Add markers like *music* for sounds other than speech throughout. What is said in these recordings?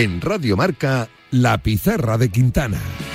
En Radio Marca, La Pizarra de Quintana.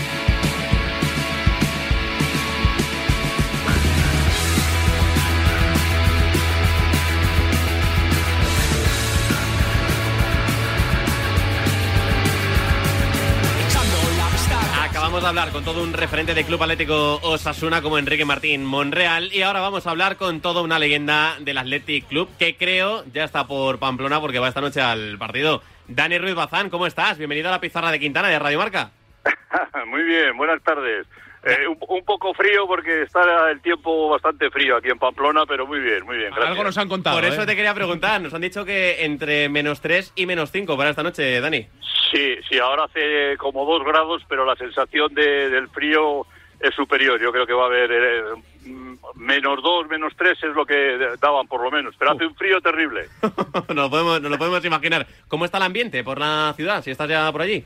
Hablar con todo un referente de Club Atlético Osasuna como Enrique Martín Monreal y ahora vamos a hablar con toda una leyenda del Athletic Club que creo ya está por Pamplona porque va esta noche al partido. Dani Ruiz Bazán, ¿cómo estás? Bienvenido a la pizarra de Quintana de Radio Marca. *laughs* Muy bien, buenas tardes. Eh, un, un poco frío porque está el tiempo bastante frío aquí en Pamplona, pero muy bien, muy bien. Gracias. Algo nos han contado. Por eso ¿eh? te quería preguntar, nos han dicho que entre menos 3 y menos 5 para esta noche, Dani. Sí, sí, ahora hace como dos grados, pero la sensación de- del frío es superior. Yo creo que va a haber eh, menos dos, menos tres es lo que daban por lo menos, pero hace un frío terrible. *laughs* nos, lo podemos, nos lo podemos imaginar. ¿Cómo está el ambiente por la ciudad, si estás ya por allí?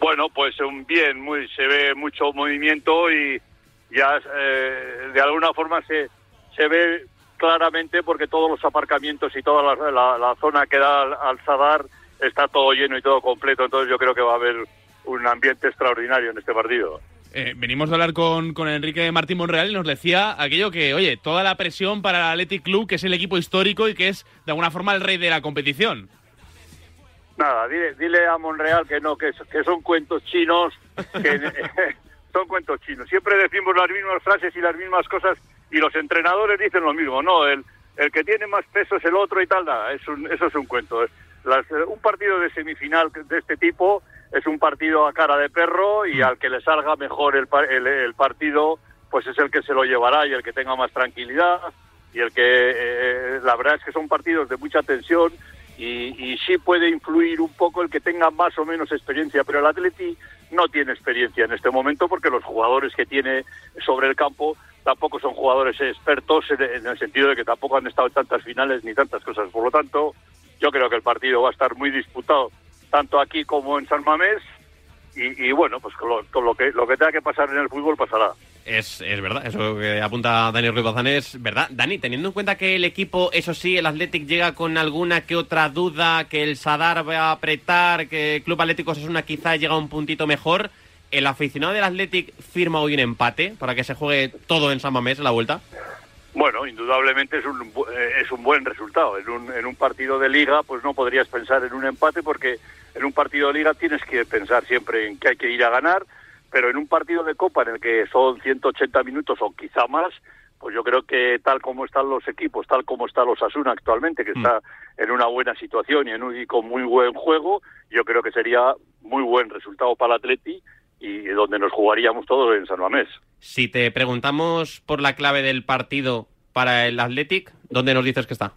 Bueno, pues un bien, muy, se ve mucho movimiento y ya eh, de alguna forma se, se ve claramente porque todos los aparcamientos y toda la, la- zona que da al, al Sadar está todo lleno y todo completo, entonces yo creo que va a haber un ambiente extraordinario en este partido. Eh, venimos de hablar con, con Enrique Martín Monreal y nos decía aquello que, oye, toda la presión para el Athletic Club, que es el equipo histórico y que es de alguna forma el rey de la competición. Nada, dile, dile a Monreal que no, que, que son cuentos chinos, que *laughs* *laughs* son cuentos chinos. Siempre decimos las mismas frases y las mismas cosas y los entrenadores dicen lo mismo, no, el, el que tiene más peso es el otro y tal, nada, es un, eso es un cuento. Las- eh, un partido de semifinal de este tipo es un partido a cara de perro y al que le salga mejor el, el, el partido, pues es el que se lo llevará y el que tenga más tranquilidad y el que, eh, la verdad es que son partidos de mucha tensión y, y sí puede influir un poco el que tenga más o menos experiencia, pero el Atleti no tiene experiencia en este momento porque los jugadores que tiene sobre el campo tampoco son jugadores expertos en, el sentido de que tampoco han estado en tantas finales ni tantas cosas. Por lo tanto, yo creo que el partido va a estar muy disputado tanto aquí como en San Mamés y, y bueno, pues con lo, con lo que lo que tenga que pasar en el fútbol pasará. Es, es verdad, eso que apunta Dani Ruiz Bazán es verdad. Dani, teniendo en cuenta que el equipo, eso sí, el Athletic llega con alguna que otra duda, que el Sadar va a apretar, que el Club Atlético Osasuna quizá llega un puntito mejor, ¿el aficionado del Athletic firma hoy un empate para que se juegue todo en San Mamés en la vuelta? Bueno, indudablemente es un, eh, es un buen resultado. En un, en un partido de liga, pues no podrías pensar en un empate porque en un partido de liga tienes que pensar siempre en que hay que ir a ganar, pero en un partido de copa en el que son 180 minutos o quizá más, pues yo creo que tal como están los equipos, tal como está los Asuna actualmente, que está en una buena situación y, en un, y con muy buen juego, yo creo que sería muy buen resultado para el Atleti y donde nos jugaríamos todos en San Mamés. Si te preguntamos por la clave del partido para el Athletic, ¿dónde nos dices que está?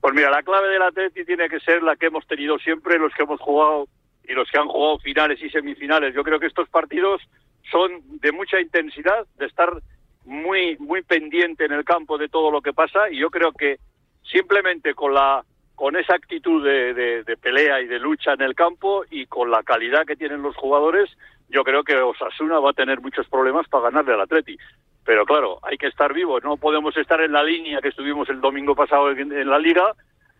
Pues mira, la clave del Atleti tiene que ser la que hemos tenido siempre los que hemos jugado y los que han jugado finales y semifinales. Yo creo que estos partidos son de mucha intensidad, de estar muy muy pendiente en el campo de todo lo que pasa y yo creo que simplemente con la con esa actitud de, de- de pelea y de lucha en el campo y con la calidad que tienen los jugadores, yo creo que Osasuna va a tener muchos problemas para ganarle al Atleti. Pero claro, hay que estar vivos, no podemos estar en la línea que estuvimos el domingo pasado en, en la liga,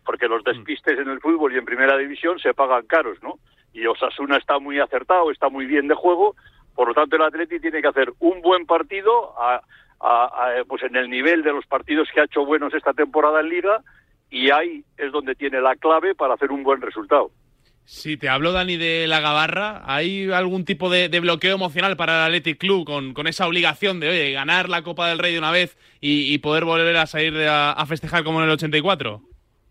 porque los despistes en el fútbol y en primera división se pagan caros, ¿no? Y Osasuna está muy acertado, está muy bien de juego, por lo tanto el Atleti tiene que hacer un buen partido pues en el nivel de los partidos que ha hecho buenos esta temporada en liga y ahí es donde tiene la clave para hacer un buen resultado. Si te hablo, Dani, de la Gabarra, ¿hay algún tipo de, bloqueo emocional para el Athletic Club con, esa obligación de oye, ganar la Copa del Rey de una vez y, poder volver a salir de a festejar como en el 84?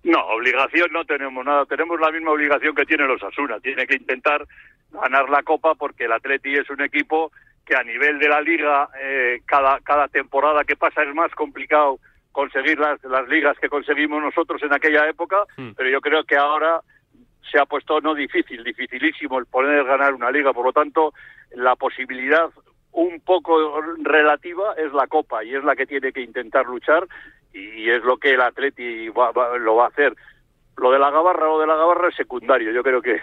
No, obligación no tenemos nada. Tenemos la misma obligación que tiene los Asuna. Tiene que intentar ganar la Copa porque el Atleti es un equipo que a nivel de la Liga, eh, cada, cada temporada que pasa es más complicado conseguir las, las ligas que conseguimos nosotros en aquella época, Hmm. pero yo creo que ahora se ha puesto no difícil, dificilísimo el poder ganar una liga. Por lo tanto, la posibilidad un poco relativa es la Copa y es la que tiene que intentar luchar y es lo que el Atleti va- va- lo va a hacer. Lo de la Gabarra o de la Gabarra es secundario. Yo creo que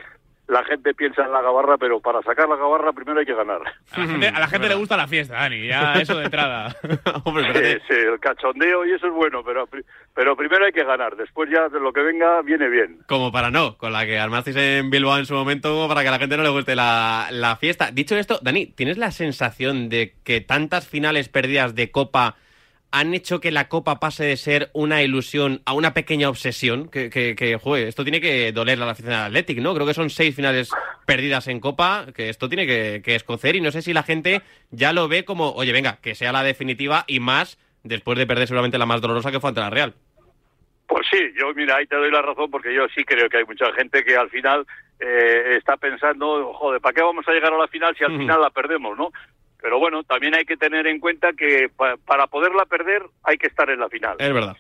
la gente piensa en la gabarra, pero para sacar la gabarra primero hay que ganar. A la gente, a la gente le gusta la fiesta, Dani, ya *laughs* eso de entrada. *laughs* Hombre, Sí, espérate. sí, el cachondeo y eso es bueno, pero, pero primero hay que ganar. Después ya de lo que venga viene bien. Como para no, con la que armasteis en Bilbao en su momento, como para que a la gente no le guste la, la fiesta. Dicho esto, Dani, ¿tienes la sensación de que tantas finales perdidas de Copa han hecho que la Copa pase de ser una ilusión a una pequeña obsesión? Que, que, que joder, esto tiene que doler a la afición del Athletic, ¿no? Creo que son seis finales perdidas en Copa, que esto tiene que, que escocer y no sé si la gente ya lo ve como, oye, venga, que sea la definitiva y más después de perder seguramente la más dolorosa que fue ante la Real. Pues sí, yo mira, ahí te doy la razón porque yo sí creo que hay mucha gente que al final eh, está pensando, joder, ¿para qué vamos a llegar a la final si al Ujú. final la perdemos, no? Pero bueno, también hay que tener en cuenta que pa- para poderla perder hay que estar en la final. Es verdad.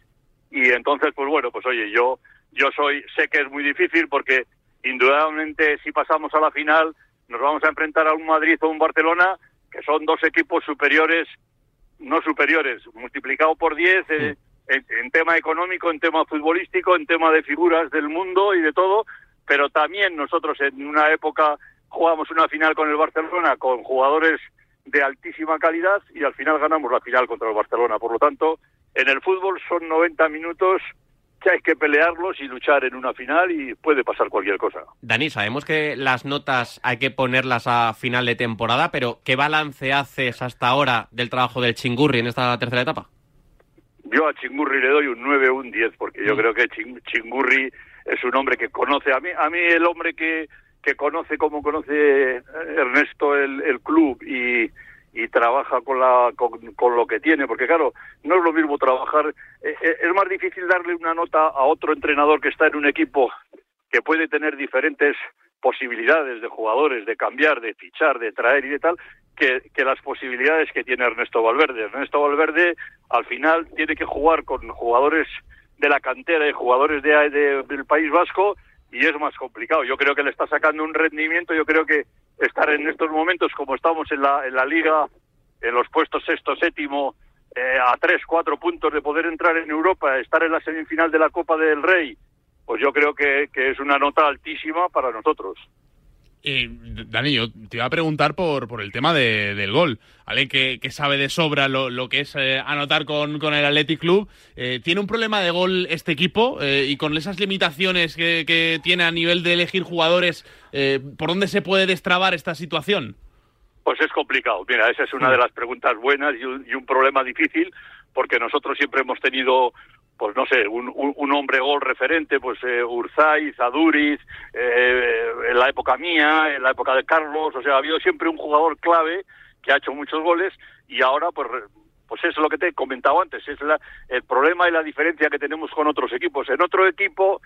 y entonces pues bueno pues oye yo yo soy sé que es muy difícil porque indudablemente si pasamos a la final nos vamos a enfrentar a un Madrid o un Barcelona que son dos equipos superiores no superiores multiplicado por 10 eh, en, en tema económico en tema futbolístico en tema de figuras del mundo y de todo pero también nosotros en una época jugamos una final con el Barcelona con jugadores de altísima calidad y al final ganamos la final contra el Barcelona. Por lo tanto, en el fútbol son 90 minutos que hay que pelearlos y luchar en una final y puede pasar cualquier cosa. Dani, sabemos que las notas hay que ponerlas a final de temporada, pero ¿qué balance haces hasta ahora del trabajo del Chingurri en esta tercera etapa? Yo a Chingurri le doy un 9 o un 10 porque yo Mm. creo que Ching- Chingurri es un hombre que conoce a mí a mí el hombre que que conoce como conoce eh, Ernesto el, el club y y trabaja con la con, con lo que tiene porque claro no es lo mismo trabajar eh, eh, es más difícil darle una nota a otro entrenador que está en un equipo que puede tener diferentes posibilidades de jugadores, de cambiar, de fichar, de traer y de tal, que, que las posibilidades que tiene Ernesto Valverde. Ernesto Valverde al final tiene que jugar con jugadores de la cantera y jugadores de, de- del País Vasco y es más complicado. Yo creo que le está sacando un rendimiento, yo creo que estar en estos momentos como estamos en la, en la liga, en los puestos sexto, séptimo, eh, a tres, cuatro puntos de poder entrar en Europa, estar en la semifinal de la Copa del Rey, pues yo creo que, que es una nota altísima para nosotros. Y, Dani, yo te iba a preguntar por, por el tema de- del gol. Alguien que, que sabe de sobra lo, lo que es eh, anotar con, con el Athletic Club. Eh, ¿Tiene un problema de gol este equipo? Eh, y con esas limitaciones que, que tiene a nivel de elegir jugadores, eh, ¿por dónde se puede destrabar esta situación? Pues es complicado. Mira, esa es una de las preguntas buenas y un, y un problema difícil, porque nosotros siempre hemos tenido, pues no sé, un, un- un hombre gol referente, pues eh, Aduriz, eh, en la época mía, en la época de Carlos, o sea, ha habido siempre un jugador clave que ha hecho muchos goles y ahora pues pues es lo que te he comentado antes, es la, el problema y la diferencia que tenemos con otros equipos. En otro equipo,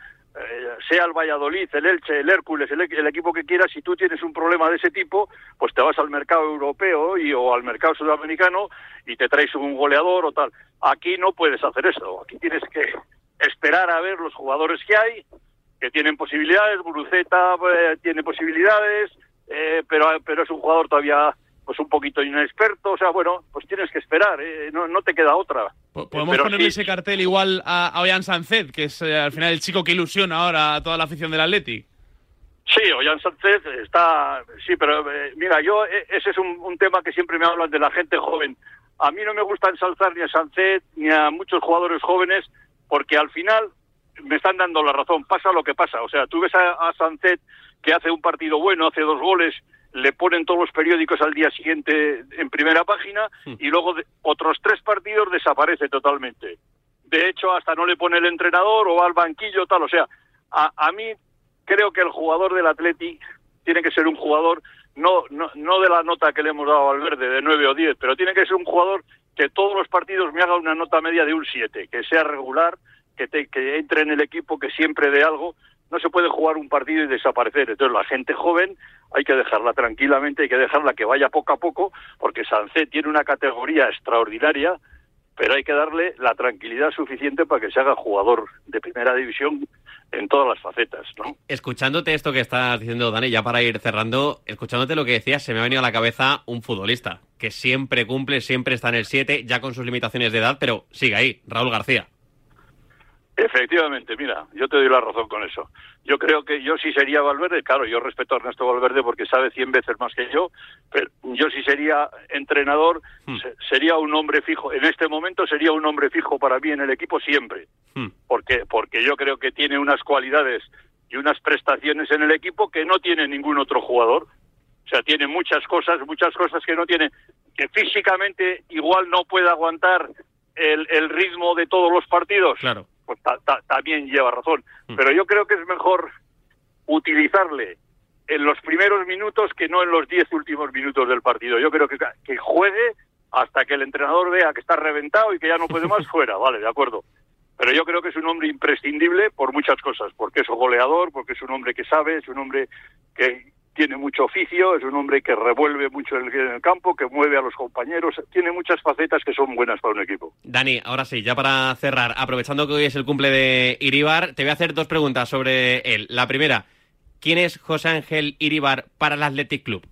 sea el Valladolid, el Elche, el Hércules, el, equipo que quieras, si tú tienes un problema de ese tipo, pues te vas al mercado europeo y, o al mercado sudamericano y te traes un goleador o tal. Aquí no puedes hacer eso, aquí tienes que esperar a ver los jugadores que hay, que tienen posibilidades, Guruceta eh, tiene posibilidades, eh, pero, pero es un jugador todavía pues un poquito inexperto, o sea, bueno, pues tienes que esperar, eh, no, no te queda otra. Po- ¿Podemos Pero ponerle sí. ese cartel igual a, a Ollán Sancet, que es eh, al final el chico que ilusiona ahora a toda la afición del Athletic? Sí, Ollán Sánchez está, sí, pero eh, mira, yo eh, ese es un, un tema que siempre me hablan de la gente joven. A mí no me gusta ensalzar ni a Sánchez ni a muchos jugadores jóvenes porque al final me están dando la razón, pasa lo que pasa. O sea, tú ves a, a Sánchez que hace un partido bueno, hace dos goles, le ponen todos los periódicos al día siguiente en primera página y luego de- otros tres partidos desaparece totalmente. De hecho, hasta no le pone el entrenador o va al banquillo, tal. O sea, a, a mí creo que el jugador del Atleti tiene que ser un jugador, no, no, no de la nota que le hemos dado al verde, de 9 o 10, pero tiene que ser un jugador que todos los partidos me haga una nota media de un 7, que sea regular, que, te- que entre en el equipo, que siempre dé algo. No se puede jugar un partido y desaparecer. Entonces, la gente joven hay que dejarla tranquilamente, hay que dejarla que vaya poco a poco, porque Sancé tiene una categoría extraordinaria, pero hay que darle la tranquilidad suficiente para que se haga jugador de primera división en todas las facetas, ¿no? Escuchándote esto que estás diciendo, Dani, ya para ir cerrando, escuchándote lo que decías, se me ha venido a la cabeza un futbolista que siempre cumple, siempre está en el 7, ya con sus limitaciones de edad, pero sigue ahí, Raúl García. Efectivamente, mira, yo te doy la razón con eso. Yo creo que yo sí sería Valverde, claro, yo respeto a Ernesto Valverde porque sabe cien veces más que yo, pero yo sí sería entrenador, Hmm. se- sería un hombre fijo. En este momento sería un hombre fijo para mí en el equipo siempre, Hmm. porque porque yo creo que tiene unas cualidades y unas prestaciones en el equipo que no tiene ningún otro jugador. O sea, tiene muchas cosas, muchas cosas que no tiene, que físicamente igual no puede aguantar el, el ritmo de todos los partidos Claro. Pues ta- ta- también lleva razón. Mm. Pero yo creo que es mejor utilizarle en los primeros minutos que no en los diez últimos minutos del partido. Yo creo que, que juegue hasta que el entrenador vea que está reventado y que ya no puede más *laughs* fuera, vale, de acuerdo. Pero yo creo que es un hombre imprescindible por muchas cosas, porque es un goleador, porque es un hombre que sabe, es un hombre que tiene mucho oficio, es un hombre que revuelve mucho en el, en el campo, que mueve a los compañeros, tiene muchas facetas que son buenas para un equipo. Dani, ahora sí, ya para cerrar, aprovechando que hoy es el cumple de Iribar, te voy a hacer dos preguntas sobre él. La primera, ¿quién es José Ángel Iribar para el Athletic Club?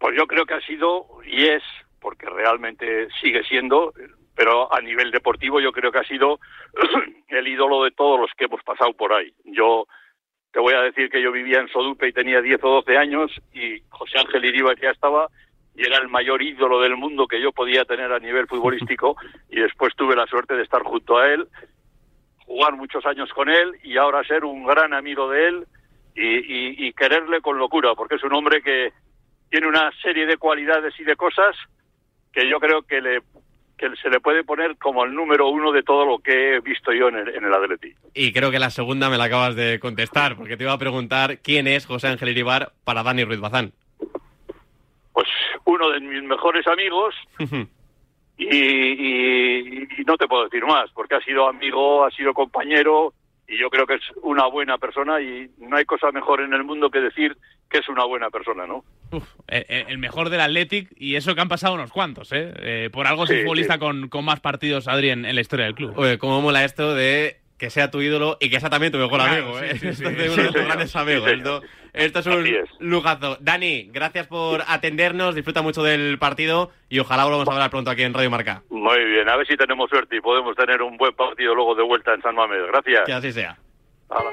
Pues yo creo que ha sido y es, porque realmente sigue siendo, pero a nivel deportivo yo creo que ha sido *clears throat* el ídolo de todos los que hemos pasado por ahí. Yo te voy a decir que yo vivía en Sodupe y tenía 10 o 12 años y José Ángel Iribar ya estaba y era el mayor ídolo del mundo que yo podía tener a nivel futbolístico *laughs* y después tuve la suerte de estar junto a él, jugar muchos años con él y ahora ser un gran amigo de él y, y- y quererle con locura, porque es un hombre que tiene una serie de cualidades y de cosas que yo creo que le que se le puede poner como el número uno de todo lo que he visto yo en el, en el Atleti. Y creo que la segunda me la acabas de contestar, porque te iba a preguntar quién es José Ángel Iribar para Dani Ruiz Bazán. Pues uno de mis mejores amigos y, y- y no te puedo decir más, porque ha sido amigo, ha sido compañero y yo creo que es una buena persona y no hay cosa mejor en el mundo que decir que es una buena persona, ¿no? Uf, el, el mejor del Athletic y eso que han pasado unos cuantos, ¿eh? Eh, por algo es Sí, futbolista sí. con, con más partidos, Adri, en, en la historia del club. Oye, cómo mola esto de que sea tu ídolo y que sea también tu mejor amigo, ¿eh? sí, sí. Esto es de Sí, uno de tus grandes amigos. Esto, esto es un es. lujazo. Dani, gracias por atendernos, disfruta mucho del partido y ojalá volvamos a hablar pronto aquí en Radio Marca. Muy bien, a ver si tenemos suerte y podemos tener un buen partido luego de vuelta en San Mamés. Gracias. Que así sea. Hala.